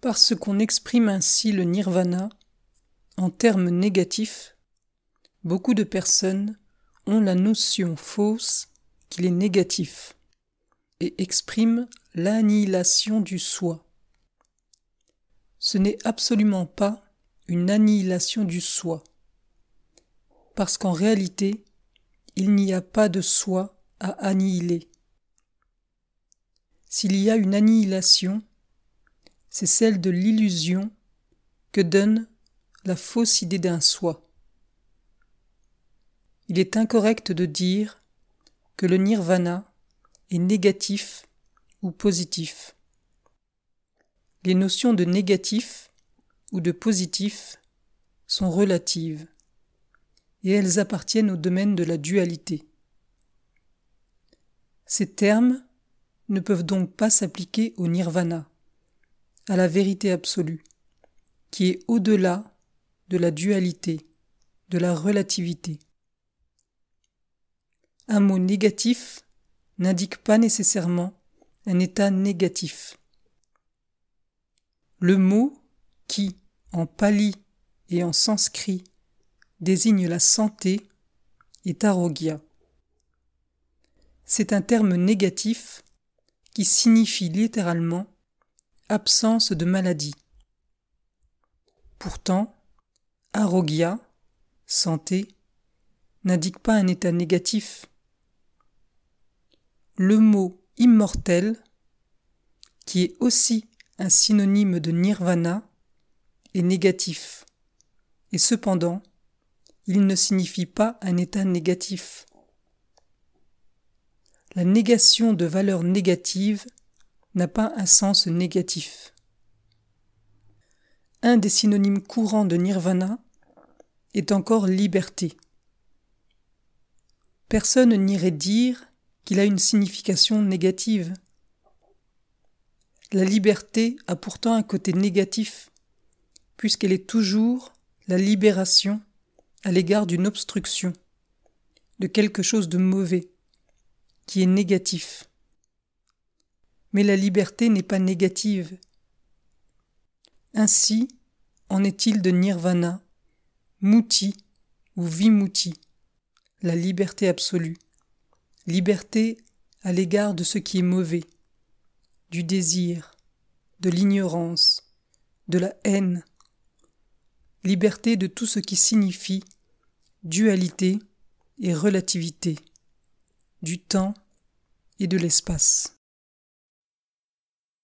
Parce qu'on exprime ainsi le nirvana en termes négatifs, beaucoup de personnes ont la notion fausse qu'il est négatif et expriment l'annihilation du soi. Ce n'est absolument pas une annihilation du soi, parce qu'en réalité, il n'y a pas de soi à annihiler. S'il y a une annihilation, c'est celle de l'illusion que donne la fausse idée d'un soi. Il est incorrect de dire que le nirvana est négatif ou positif. Les notions de négatif ou de positif sont relatives et elles appartiennent au domaine de la dualité. Ces termes ne peuvent donc pas s'appliquer au nirvana, à la vérité absolue, qui est au-delà de la dualité, de la relativité. Un mot négatif n'indique pas nécessairement un état négatif. Le mot qui, en pali et en sanskrit, désigne la santé est arogya. C'est un terme négatif qui signifie littéralement absence de maladie. Pourtant, arogya, santé, n'indique pas un état négatif. Le mot immortel, qui est aussi un synonyme de nirvana, est négatif. Et cependant, il ne signifie pas un état négatif. La négation de valeurs négatives n'a pas un sens négatif. Un des synonymes courants de nirvana est encore liberté. Personne n'irait dire qu'il a une signification négative. La liberté a pourtant un côté négatif, puisqu'elle est toujours la libération à l'égard d'une obstruction, de quelque chose de mauvais, qui est négatif. Mais la liberté n'est pas négative. Ainsi en est-il de nirvana, muti ou vimuti, la liberté absolue, liberté à l'égard de ce qui est mauvais, du désir, de l'ignorance, de la haine, liberté de tout ce qui signifie dualité et relativité, du temps et de l'espace.